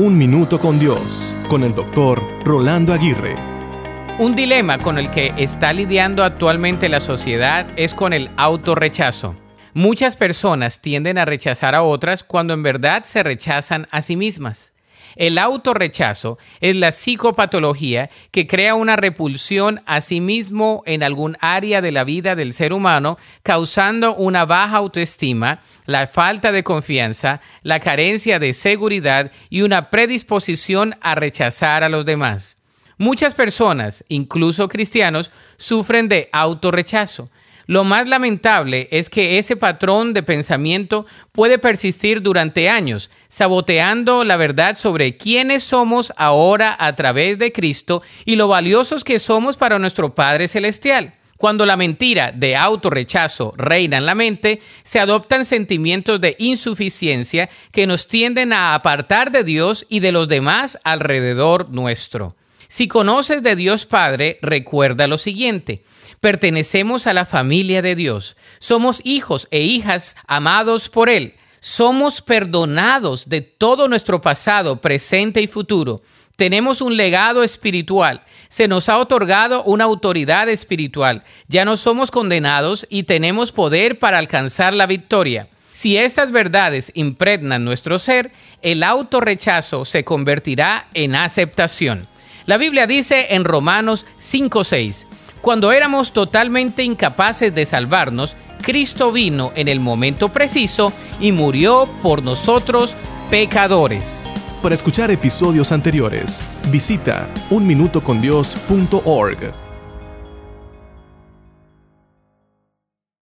Un Minuto con Dios, con el doctor Rolando Aguirre. Un dilema con el que está lidiando actualmente la sociedad es con el autorrechazo. Muchas personas tienden a rechazar a otras cuando en verdad se rechazan a sí mismas. El autorrechazo es la psicopatología que crea una repulsión a sí mismo en algún área de la vida del ser humano, causando una baja autoestima, la falta de confianza, la carencia de seguridad y una predisposición a rechazar a los demás. Muchas personas, incluso cristianos, sufren de autorrechazo. Lo más lamentable es que ese patrón de pensamiento puede persistir durante años, saboteando la verdad sobre quiénes somos ahora a través de Cristo y lo valiosos que somos para nuestro Padre Celestial. Cuando la mentira de autorrechazo reina en la mente, se adoptan sentimientos de insuficiencia que nos tienden a apartar de Dios y de los demás alrededor nuestro. Si conoces de Dios Padre, recuerda lo siguiente. Pertenecemos a la familia de Dios. Somos hijos e hijas amados por Él. Somos perdonados de todo nuestro pasado, presente y futuro. Tenemos un legado espiritual. Se nos ha otorgado una autoridad espiritual. Ya no somos condenados y tenemos poder para alcanzar la victoria. Si estas verdades impregnan nuestro ser, el autorrechazo se convertirá en aceptación. La Biblia dice en Romanos 5:6, cuando éramos totalmente incapaces de salvarnos, Cristo vino en el momento preciso y murió por nosotros pecadores. Para escuchar episodios anteriores, visita unminutocondios.org.